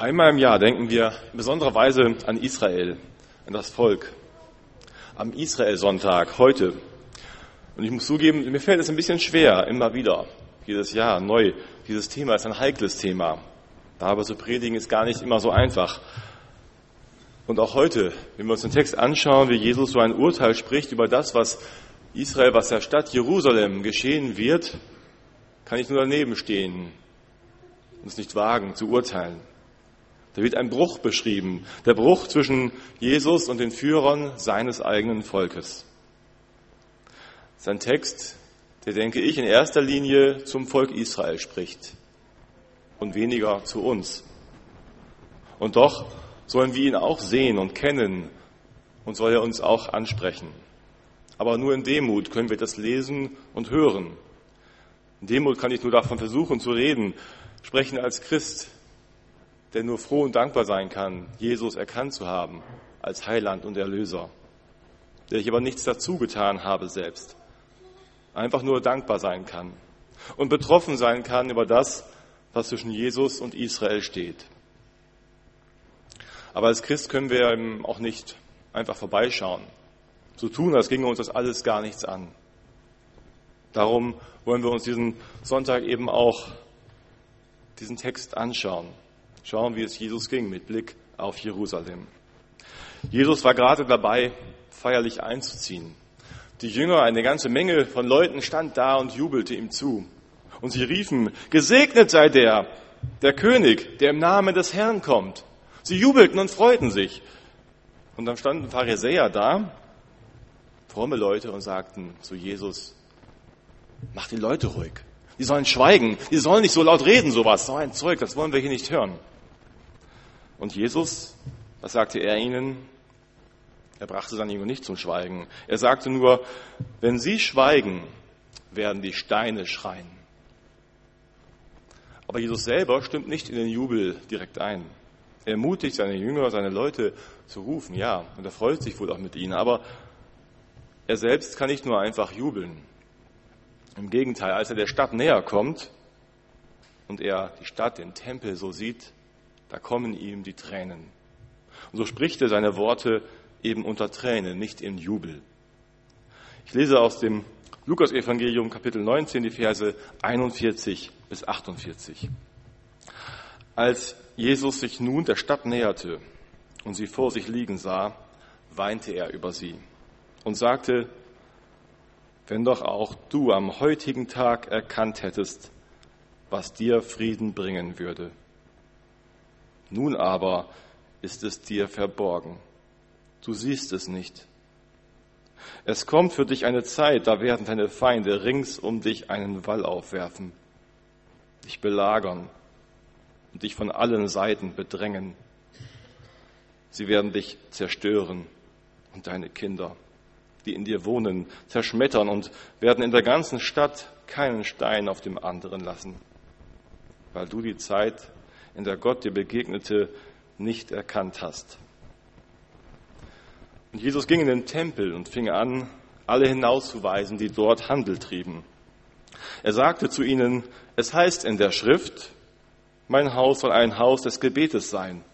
Einmal im Jahr denken wir in besonderer Weise an Israel, an das Volk. Am Israel-Sonntag heute. Und ich muss zugeben, mir fällt es ein bisschen schwer, immer wieder, jedes Jahr neu. Dieses Thema ist ein heikles Thema. Darüber zu predigen ist gar nicht immer so einfach. Und auch heute, wenn wir uns den Text anschauen, wie Jesus so ein Urteil spricht über das, was Israel, was der Stadt Jerusalem geschehen wird, kann ich nur daneben stehen und es nicht wagen zu urteilen. Da wird ein Bruch beschrieben, der Bruch zwischen Jesus und den Führern seines eigenen Volkes. Sein Text, der denke ich in erster Linie zum Volk Israel spricht und weniger zu uns. Und doch sollen wir ihn auch sehen und kennen und soll er uns auch ansprechen. Aber nur in Demut können wir das lesen und hören. In Demut kann ich nur davon versuchen zu reden, sprechen als Christ, der nur froh und dankbar sein kann, Jesus erkannt zu haben als Heiland und Erlöser, der ich aber nichts dazu getan habe selbst, einfach nur dankbar sein kann und betroffen sein kann über das, was zwischen Jesus und Israel steht. Aber als Christ können wir eben auch nicht einfach vorbeischauen, so tun, als ginge uns das alles gar nichts an. Darum wollen wir uns diesen Sonntag eben auch diesen Text anschauen schauen, wie es Jesus ging mit Blick auf Jerusalem. Jesus war gerade dabei, feierlich einzuziehen. Die Jünger, eine ganze Menge von Leuten stand da und jubelte ihm zu. Und sie riefen, gesegnet sei der, der König, der im Namen des Herrn kommt. Sie jubelten und freuten sich. Und dann standen Pharisäer da, fromme Leute, und sagten zu Jesus, mach die Leute ruhig. Die sollen schweigen. Die sollen nicht so laut reden, sowas. So ein Zeug, das wollen wir hier nicht hören. Und Jesus, was sagte er ihnen? Er brachte seine Jünger nicht zum Schweigen. Er sagte nur, wenn sie schweigen, werden die Steine schreien. Aber Jesus selber stimmt nicht in den Jubel direkt ein. Er ermutigt seine Jünger, seine Leute zu rufen, ja, und er freut sich wohl auch mit ihnen. Aber er selbst kann nicht nur einfach jubeln. Im Gegenteil, als er der Stadt näher kommt und er die Stadt, den Tempel so sieht, da kommen ihm die Tränen. Und so spricht er seine Worte eben unter Tränen, nicht in Jubel. Ich lese aus dem Lukas-Evangelium Kapitel 19 die Verse 41 bis 48. Als Jesus sich nun der Stadt näherte und sie vor sich liegen sah, weinte er über sie und sagte, wenn doch auch du am heutigen Tag erkannt hättest, was dir Frieden bringen würde. Nun aber ist es dir verborgen. Du siehst es nicht. Es kommt für dich eine Zeit, da werden deine Feinde rings um dich einen Wall aufwerfen, dich belagern und dich von allen Seiten bedrängen. Sie werden dich zerstören und deine Kinder, die in dir wohnen, zerschmettern und werden in der ganzen Stadt keinen Stein auf dem anderen lassen, weil du die Zeit in der Gott dir begegnete, nicht erkannt hast. Und Jesus ging in den Tempel und fing an, alle hinauszuweisen, die dort Handel trieben. Er sagte zu ihnen, es heißt in der Schrift, mein Haus soll ein Haus des Gebetes sein.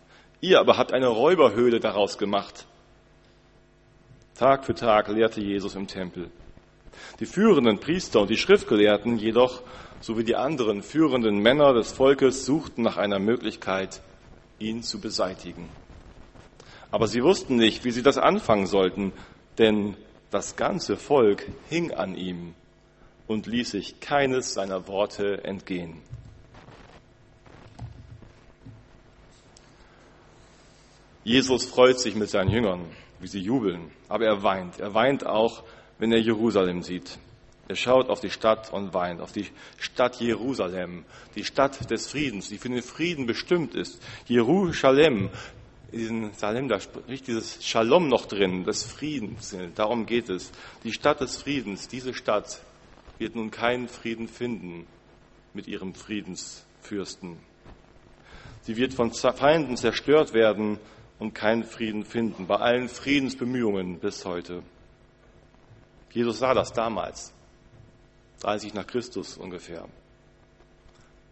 Ihr aber habt eine Räuberhöhle daraus gemacht. Tag für Tag lehrte Jesus im Tempel. Die führenden Priester und die Schriftgelehrten jedoch sowie die anderen führenden Männer des Volkes suchten nach einer Möglichkeit, ihn zu beseitigen. Aber sie wussten nicht, wie sie das anfangen sollten, denn das ganze Volk hing an ihm und ließ sich keines seiner Worte entgehen. Jesus freut sich mit seinen Jüngern, wie sie jubeln, aber er weint. Er weint auch, wenn er Jerusalem sieht. Er schaut auf die Stadt und weint, auf die Stadt Jerusalem, die Stadt des Friedens, die für den Frieden bestimmt ist. Jerusalem, in diesem Salem, da spricht dieses Shalom noch drin, des Friedens. Darum geht es. Die Stadt des Friedens, diese Stadt wird nun keinen Frieden finden mit ihrem Friedensfürsten. Sie wird von Feinden zerstört werden und keinen Frieden finden, bei allen Friedensbemühungen bis heute. Jesus sah das damals. 30 nach Christus ungefähr.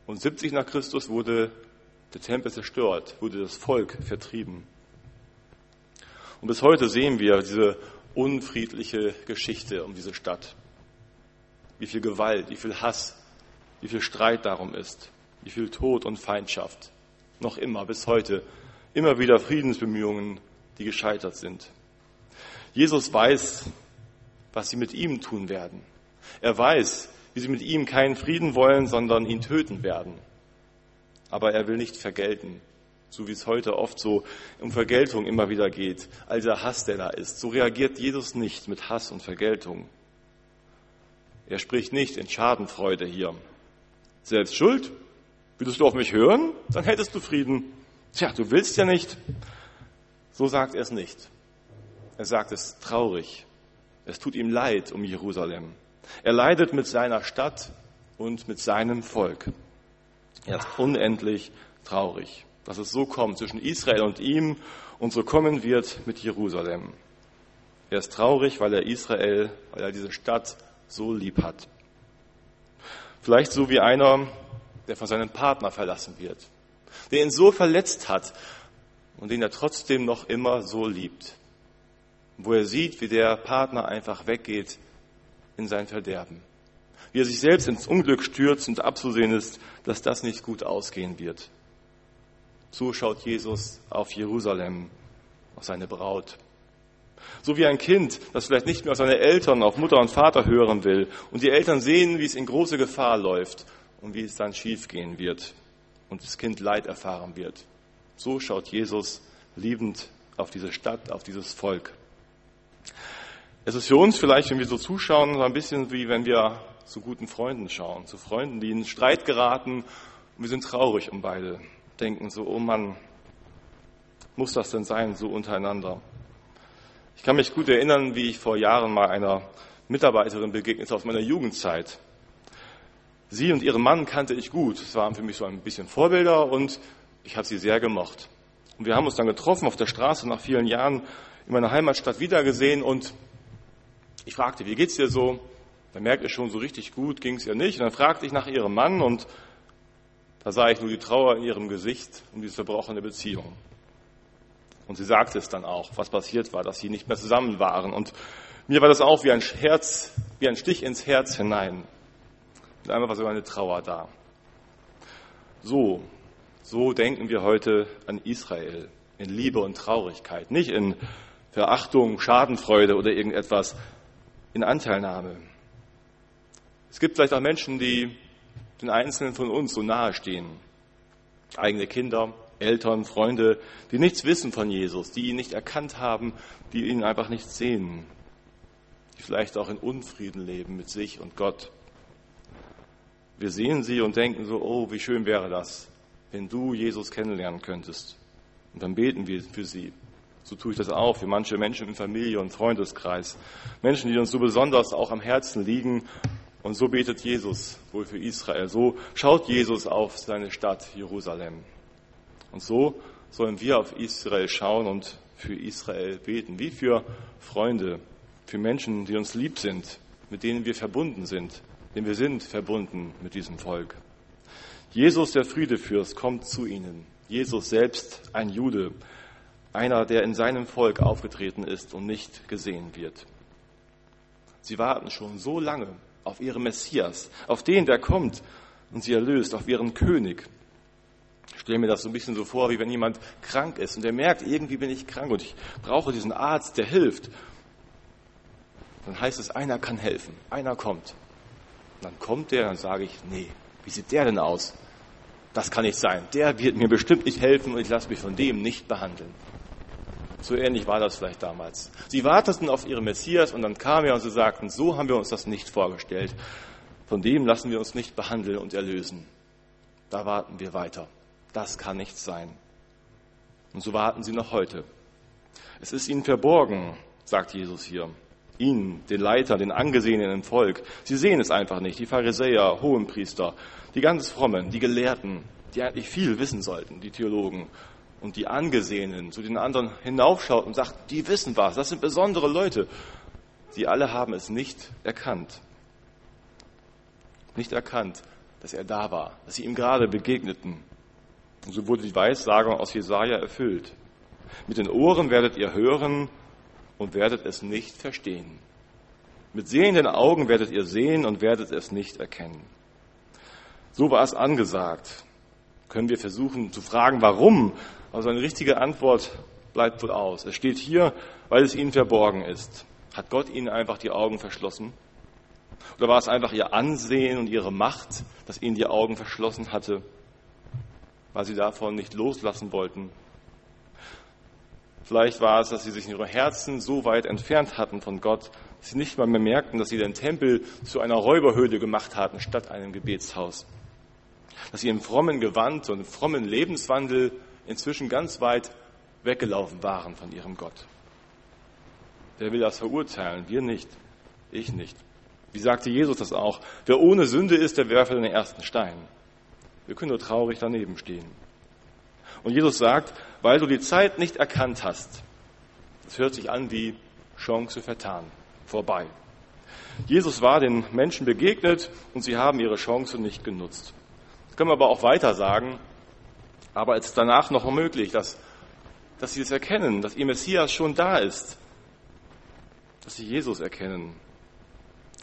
Und 70 nach Christus wurde der Tempel zerstört, wurde das Volk vertrieben. Und bis heute sehen wir diese unfriedliche Geschichte um diese Stadt. Wie viel Gewalt, wie viel Hass, wie viel Streit darum ist, wie viel Tod und Feindschaft. Noch immer, bis heute, immer wieder Friedensbemühungen, die gescheitert sind. Jesus weiß, was sie mit ihm tun werden. Er weiß, wie sie mit ihm keinen Frieden wollen, sondern ihn töten werden. Aber er will nicht vergelten, so wie es heute oft so um Vergeltung immer wieder geht, all dieser Hass, der da ist. So reagiert Jesus nicht mit Hass und Vergeltung. Er spricht nicht in Schadenfreude hier. Selbst schuld? Würdest du auf mich hören? Dann hättest du Frieden. Tja, du willst ja nicht. So sagt er es nicht. Er sagt es traurig. Es tut ihm leid um Jerusalem. Er leidet mit seiner Stadt und mit seinem Volk. Er ist unendlich traurig, dass es so kommt zwischen Israel und ihm und so kommen wird mit Jerusalem. Er ist traurig, weil er Israel, weil er diese Stadt so lieb hat. Vielleicht so wie einer, der von seinem Partner verlassen wird, der ihn so verletzt hat und den er trotzdem noch immer so liebt. Wo er sieht, wie der Partner einfach weggeht in sein Verderben. Wie er sich selbst ins Unglück stürzt und abzusehen ist, dass das nicht gut ausgehen wird. So schaut Jesus auf Jerusalem, auf seine Braut. So wie ein Kind, das vielleicht nicht mehr auf seine Eltern, auf Mutter und Vater hören will und die Eltern sehen, wie es in große Gefahr läuft und wie es dann schiefgehen wird und das Kind Leid erfahren wird. So schaut Jesus liebend auf diese Stadt, auf dieses Volk. Es ist für uns vielleicht, wenn wir so zuschauen, so ein bisschen wie wenn wir zu guten Freunden schauen, zu Freunden, die in Streit geraten und wir sind traurig um beide, denken so, oh Mann, muss das denn sein, so untereinander? Ich kann mich gut erinnern, wie ich vor Jahren mal einer Mitarbeiterin begegnete aus meiner Jugendzeit. Sie und ihren Mann kannte ich gut. Es waren für mich so ein bisschen Vorbilder und ich habe sie sehr gemocht. Und wir haben uns dann getroffen auf der Straße nach vielen Jahren in meiner Heimatstadt wiedergesehen und ich fragte, wie geht's dir so? Da merkte ich schon, so richtig gut ging's ihr nicht. Und dann fragte ich nach ihrem Mann und da sah ich nur die Trauer in ihrem Gesicht um diese zerbrochene Beziehung. Und sie sagte es dann auch, was passiert war, dass sie nicht mehr zusammen waren. Und mir war das auch wie ein Herz, wie ein Stich ins Herz hinein. Und einmal war sogar eine Trauer da. So, so denken wir heute an Israel in Liebe und Traurigkeit, nicht in Verachtung, Schadenfreude oder irgendetwas, in Anteilnahme. Es gibt vielleicht auch Menschen, die den Einzelnen von uns so nahe stehen. Eigene Kinder, Eltern, Freunde, die nichts wissen von Jesus, die ihn nicht erkannt haben, die ihn einfach nicht sehen, die vielleicht auch in Unfrieden leben mit sich und Gott. Wir sehen sie und denken so, oh, wie schön wäre das, wenn du Jesus kennenlernen könntest. Und dann beten wir für sie. So tue ich das auch für manche Menschen in Familie und Freundeskreis. Menschen, die uns so besonders auch am Herzen liegen. Und so betet Jesus wohl für Israel. So schaut Jesus auf seine Stadt Jerusalem. Und so sollen wir auf Israel schauen und für Israel beten, wie für Freunde, für Menschen, die uns lieb sind, mit denen wir verbunden sind, denn wir sind verbunden mit diesem Volk. Jesus, der Friedefürst, kommt zu ihnen. Jesus selbst ein Jude, einer, der in seinem Volk aufgetreten ist und nicht gesehen wird. Sie warten schon so lange auf ihren Messias, auf den, der kommt und sie erlöst, auf ihren König, ich stelle mir das so ein bisschen so vor, wie wenn jemand krank ist und er merkt, irgendwie bin ich krank und ich brauche diesen Arzt, der hilft. Dann heißt es, einer kann helfen, einer kommt. Und dann kommt der, dann sage ich, nee, wie sieht der denn aus? Das kann nicht sein. Der wird mir bestimmt nicht helfen und ich lasse mich von dem nicht behandeln. So ähnlich war das vielleicht damals. Sie warteten auf ihren Messias und dann kam er und sie sagten, so haben wir uns das nicht vorgestellt. Von dem lassen wir uns nicht behandeln und erlösen. Da warten wir weiter. Das kann nicht sein. Und so warten sie noch heute. Es ist ihnen verborgen, sagt Jesus hier. Ihnen, den Leiter, den Angesehenen im Volk. Sie sehen es einfach nicht. Die Pharisäer, Hohenpriester, die ganz Frommen, die Gelehrten, die eigentlich viel wissen sollten, die Theologen. Und die Angesehenen zu den anderen hinaufschaut und sagt, die wissen was, das sind besondere Leute. Sie alle haben es nicht erkannt. Nicht erkannt, dass er da war, dass sie ihm gerade begegneten Und so wurde die Weissagung aus Jesaja erfüllt. Mit den Ohren werdet ihr hören und werdet es nicht verstehen. Mit sehenden Augen werdet ihr sehen und werdet es nicht erkennen. So war es angesagt. Können wir versuchen zu fragen, warum? Also eine richtige Antwort bleibt wohl aus. Es steht hier, weil es ihnen verborgen ist. Hat Gott ihnen einfach die Augen verschlossen? Oder war es einfach ihr Ansehen und ihre Macht, das ihnen die Augen verschlossen hatte, weil sie davon nicht loslassen wollten? Vielleicht war es, dass sie sich in ihrem Herzen so weit entfernt hatten von Gott, dass sie nicht mal mehr merkten, dass sie den Tempel zu einer Räuberhöhle gemacht hatten, statt einem Gebetshaus. Dass sie im frommen Gewand und frommen Lebenswandel inzwischen ganz weit weggelaufen waren von ihrem Gott. Wer will das verurteilen? Wir nicht. Ich nicht. Wie sagte Jesus das auch? Wer ohne Sünde ist, der werfe den ersten Stein. Wir können nur traurig daneben stehen. Und Jesus sagt, weil du die Zeit nicht erkannt hast, das hört sich an wie Chance vertan, vorbei. Jesus war den Menschen begegnet und sie haben ihre Chance nicht genutzt. Das können wir aber auch weiter sagen, aber es ist danach noch möglich, dass, dass sie es erkennen, dass ihr Messias schon da ist, dass sie Jesus erkennen.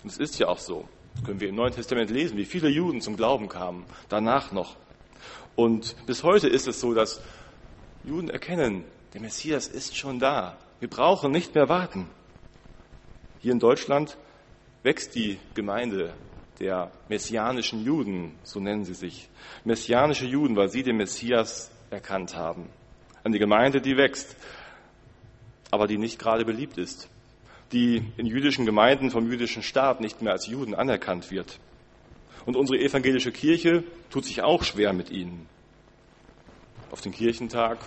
Und es ist ja auch so. Das können wir im Neuen Testament lesen, wie viele Juden zum Glauben kamen, danach noch. Und bis heute ist es so, dass Juden erkennen, der Messias ist schon da. Wir brauchen nicht mehr warten. Hier in Deutschland wächst die Gemeinde der messianischen Juden, so nennen sie sich. Messianische Juden, weil sie den Messias erkannt haben. Eine Gemeinde, die wächst, aber die nicht gerade beliebt ist die in jüdischen Gemeinden vom jüdischen Staat nicht mehr als Juden anerkannt wird. Und unsere evangelische Kirche tut sich auch schwer mit ihnen. Auf den Kirchentag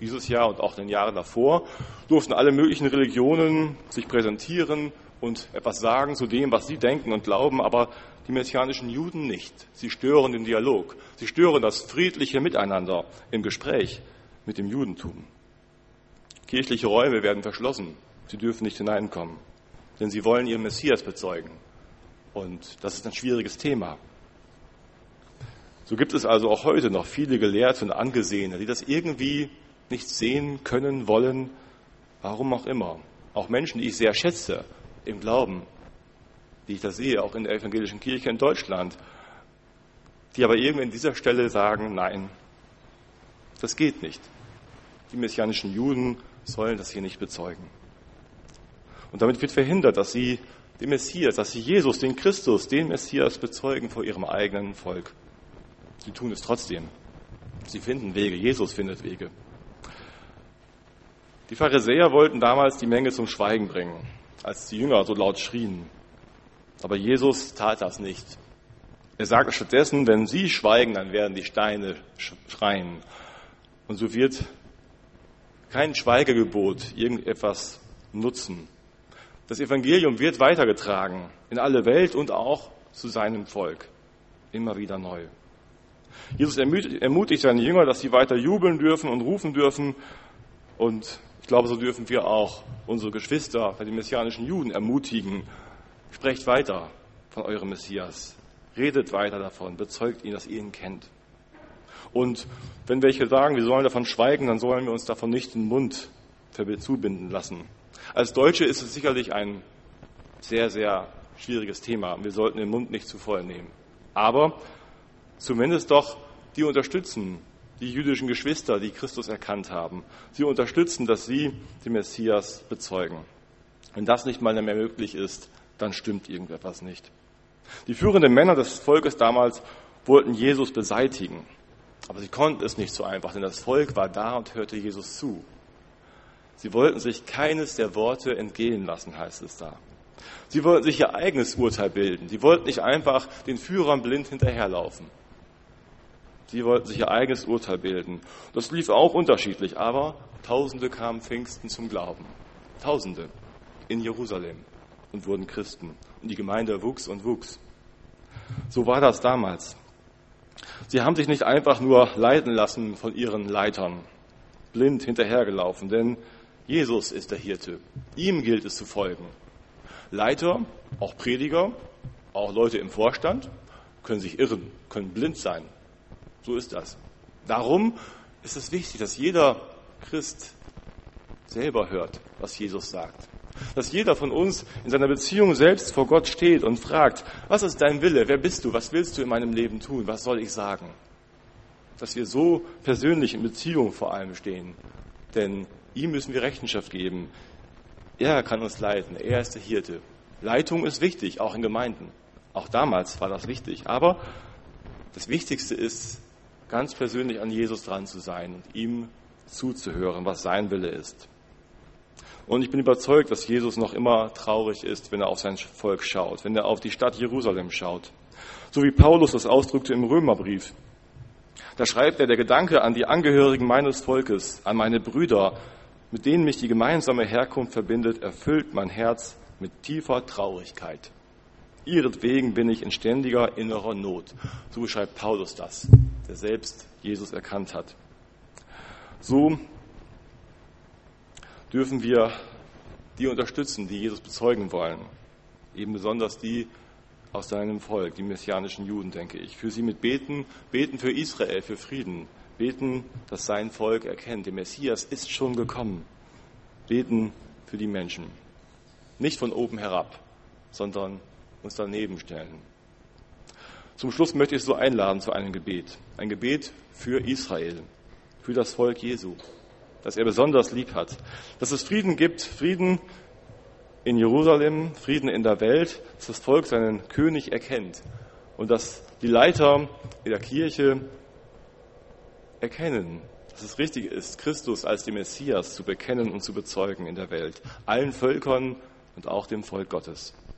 dieses Jahr und auch in den Jahren davor durften alle möglichen Religionen sich präsentieren und etwas sagen zu dem, was sie denken und glauben, aber die messianischen Juden nicht. Sie stören den Dialog. Sie stören das friedliche Miteinander im Gespräch mit dem Judentum. Kirchliche Räume werden verschlossen. Sie dürfen nicht hineinkommen, denn sie wollen ihren Messias bezeugen. Und das ist ein schwieriges Thema. So gibt es also auch heute noch viele Gelehrte und Angesehene, die das irgendwie nicht sehen können, wollen, warum auch immer. Auch Menschen, die ich sehr schätze im Glauben, die ich das sehe, auch in der evangelischen Kirche in Deutschland, die aber irgendwie an dieser Stelle sagen, nein, das geht nicht. Die messianischen Juden sollen das hier nicht bezeugen. Und damit wird verhindert, dass sie den Messias, dass sie Jesus, den Christus, den Messias bezeugen vor ihrem eigenen Volk. Sie tun es trotzdem. Sie finden Wege. Jesus findet Wege. Die Pharisäer wollten damals die Menge zum Schweigen bringen, als die Jünger so laut schrien. Aber Jesus tat das nicht. Er sagte stattdessen, wenn sie schweigen, dann werden die Steine schreien. Und so wird kein Schweigegebot irgendetwas nutzen. Das Evangelium wird weitergetragen in alle Welt und auch zu seinem Volk. Immer wieder neu. Jesus ermutigt seine Jünger, dass sie weiter jubeln dürfen und rufen dürfen. Und glaube, so dürfen wir auch unsere Geschwister, die messianischen Juden, ermutigen. Sprecht weiter von eurem Messias. Redet weiter davon. Bezeugt ihn, dass ihr ihn kennt. Und wenn welche sagen, wir sollen davon schweigen, dann sollen wir uns davon nicht den Mund zubinden lassen. Als Deutsche ist es sicherlich ein sehr, sehr schwieriges Thema. Wir sollten den Mund nicht zu voll nehmen. Aber zumindest doch die unterstützen, die jüdischen Geschwister, die Christus erkannt haben. Sie unterstützen, dass sie den Messias bezeugen. Wenn das nicht mal mehr möglich ist, dann stimmt irgendetwas nicht. Die führenden Männer des Volkes damals wollten Jesus beseitigen. Aber sie konnten es nicht so einfach, denn das Volk war da und hörte Jesus zu. Sie wollten sich keines der Worte entgehen lassen, heißt es da. Sie wollten sich ihr eigenes Urteil bilden. Sie wollten nicht einfach den Führern blind hinterherlaufen. Sie wollten sich ihr eigenes Urteil bilden. Das lief auch unterschiedlich, aber Tausende kamen Pfingsten zum Glauben. Tausende in Jerusalem und wurden Christen. Und die Gemeinde wuchs und wuchs. So war das damals. Sie haben sich nicht einfach nur leiten lassen von ihren Leitern, blind hinterhergelaufen, denn Jesus ist der Hirte. Ihm gilt es zu folgen. Leiter, auch Prediger, auch Leute im Vorstand können sich irren, können blind sein. So ist das. Darum ist es wichtig, dass jeder Christ selber hört, was Jesus sagt. Dass jeder von uns in seiner Beziehung selbst vor Gott steht und fragt, was ist dein Wille? Wer bist du? Was willst du in meinem Leben tun? Was soll ich sagen? Dass wir so persönlich in Beziehung vor allem stehen. Denn ihm müssen wir Rechenschaft geben. Er kann uns leiten. Er ist der Hirte. Leitung ist wichtig, auch in Gemeinden. Auch damals war das wichtig. Aber das Wichtigste ist, ganz persönlich an Jesus dran zu sein und ihm zuzuhören, was sein Wille ist. Und ich bin überzeugt, dass Jesus noch immer traurig ist, wenn er auf sein Volk schaut, wenn er auf die Stadt Jerusalem schaut. So wie Paulus das ausdrückte im Römerbrief. Da schreibt er, der Gedanke an die Angehörigen meines Volkes, an meine Brüder, mit denen mich die gemeinsame Herkunft verbindet, erfüllt mein Herz mit tiefer Traurigkeit. Ihretwegen bin ich in ständiger innerer Not. So beschreibt Paulus das, der selbst Jesus erkannt hat. So dürfen wir die unterstützen, die Jesus bezeugen wollen. Eben besonders die aus seinem Volk, die messianischen Juden, denke ich. Für sie mit beten, beten für Israel, für Frieden. Beten, dass sein Volk erkennt, der Messias ist schon gekommen. Beten für die Menschen. Nicht von oben herab, sondern uns daneben stellen. Zum Schluss möchte ich so einladen zu einem Gebet. Ein Gebet für Israel, für das Volk Jesu das er besonders lieb hat. Dass es Frieden gibt, Frieden in Jerusalem, Frieden in der Welt, dass das Volk seinen König erkennt und dass die Leiter in der Kirche erkennen, dass es richtig ist, Christus als den Messias zu bekennen und zu bezeugen in der Welt, allen Völkern und auch dem Volk Gottes.